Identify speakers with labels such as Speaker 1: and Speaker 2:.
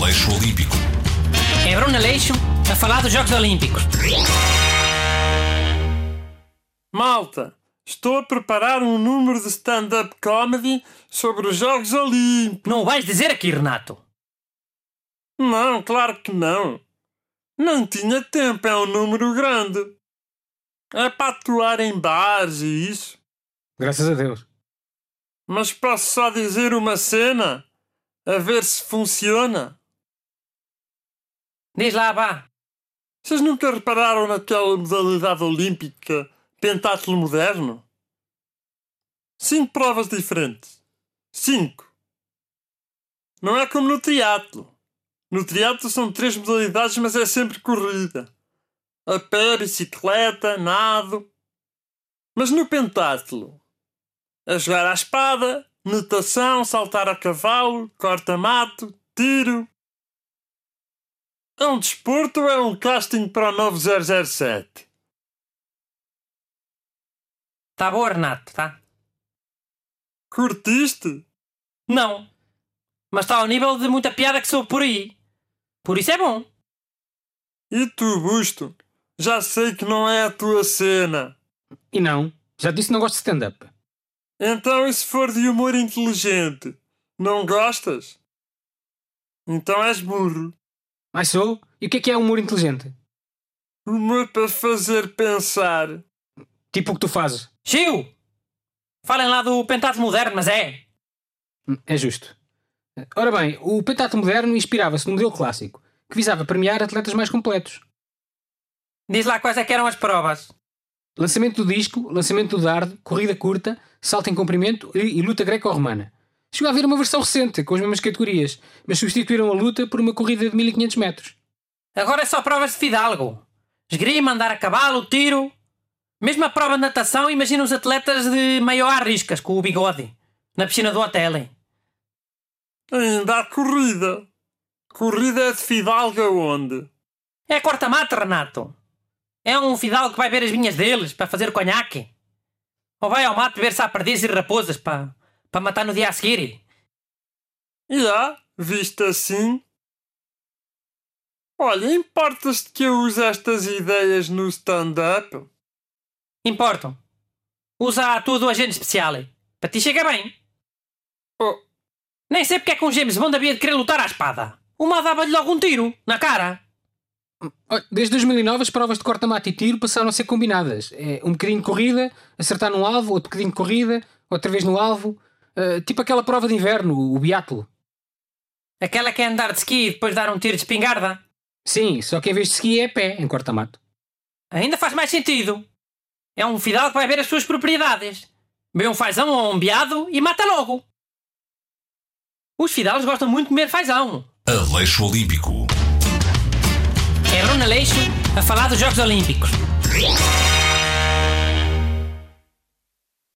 Speaker 1: Aleixo Olímpico.
Speaker 2: É Bruno Aleixo a falar dos Jogos Olímpicos.
Speaker 3: Malta, estou a preparar um número de stand-up comedy sobre os Jogos Olímpicos.
Speaker 2: Não vais dizer aqui, Renato.
Speaker 3: Não, claro que não. Não tinha tempo, é um número grande. É para atuar em bares e isso.
Speaker 4: Graças a Deus.
Speaker 3: Mas posso só dizer uma cena? A ver se funciona.
Speaker 2: Diz lá, vá.
Speaker 3: Vocês nunca repararam naquela modalidade olímpica pentatlo moderno? Cinco provas diferentes. Cinco. Não é como no triatlo. No triatlo são três modalidades, mas é sempre corrida. A pé, bicicleta, nado. Mas no pentatlo, a jogar à espada, natação, saltar a cavalo, corta-mato, tiro. É um desporto ou é um casting para o novo 007?
Speaker 2: Tá bom, Renato, tá?
Speaker 3: Curtiste?
Speaker 2: Não. Mas está ao nível de muita piada que sou por aí. Por isso é bom.
Speaker 3: E tu, Busto? Já sei que não é a tua cena.
Speaker 4: E não, já disse que não gosto de stand-up.
Speaker 3: Então, e se for de humor inteligente? Não gostas? Então és burro.
Speaker 4: Mas sou? E o que é que é humor inteligente?
Speaker 3: Humor para fazer pensar.
Speaker 4: Tipo o que tu fazes.
Speaker 2: Chiu! Falem lá do pentatlo moderno, mas é.
Speaker 4: É justo. Ora bem, o pentatlo moderno inspirava-se no modelo clássico, que visava premiar atletas mais completos.
Speaker 2: Diz lá quais é que eram as provas.
Speaker 4: Lançamento do disco, lançamento do dardo, corrida curta, salto em comprimento e, e luta greco-romana. Chegou a haver uma versão recente, com as mesmas categorias, mas substituíram a luta por uma corrida de 1500 metros.
Speaker 2: Agora é só provas de fidalgo. Esgrima, andar a cavalo, tiro. Mesmo a prova de natação, imagina os atletas de maior arriscas, com o bigode, na piscina do hotel. hein?
Speaker 3: Ainda há corrida. Corrida de fidalga onde?
Speaker 2: É corta-mate, Renato. É um fidalgo que vai ver as vinhas deles para fazer conhaque. Ou vai ao mato ver se há perdizes e raposas para, para matar no dia a seguir.
Speaker 3: E há, visto assim. Olha, importas-te que eu use estas ideias no stand-up?
Speaker 2: Importam. Usa a tua do agente especial. Para ti chega bem.
Speaker 3: Oh,
Speaker 2: Nem sei porque é que um James Bond havia de querer lutar à espada. Uma dava-lhe logo um tiro, na cara.
Speaker 4: Desde 2009 as provas de corta-mate e tiro passaram a ser combinadas. É um bocadinho de corrida, acertar num alvo, outro bocadinho de corrida, outra vez no alvo. Uh, tipo aquela prova de inverno, o biatlo.
Speaker 2: Aquela que é andar de ski e depois dar um tiro de espingarda.
Speaker 4: Sim, só que em vez de ski é a pé, em corta-mato.
Speaker 2: Ainda faz mais sentido. É um fidalgo que vai ver as suas propriedades. Vê um fazão ou um beado e mata logo. Os fidalgos gostam muito de comer fazão.
Speaker 1: Aleixo Olímpico.
Speaker 2: É Bruno Aleixo a falar dos Jogos Olímpicos.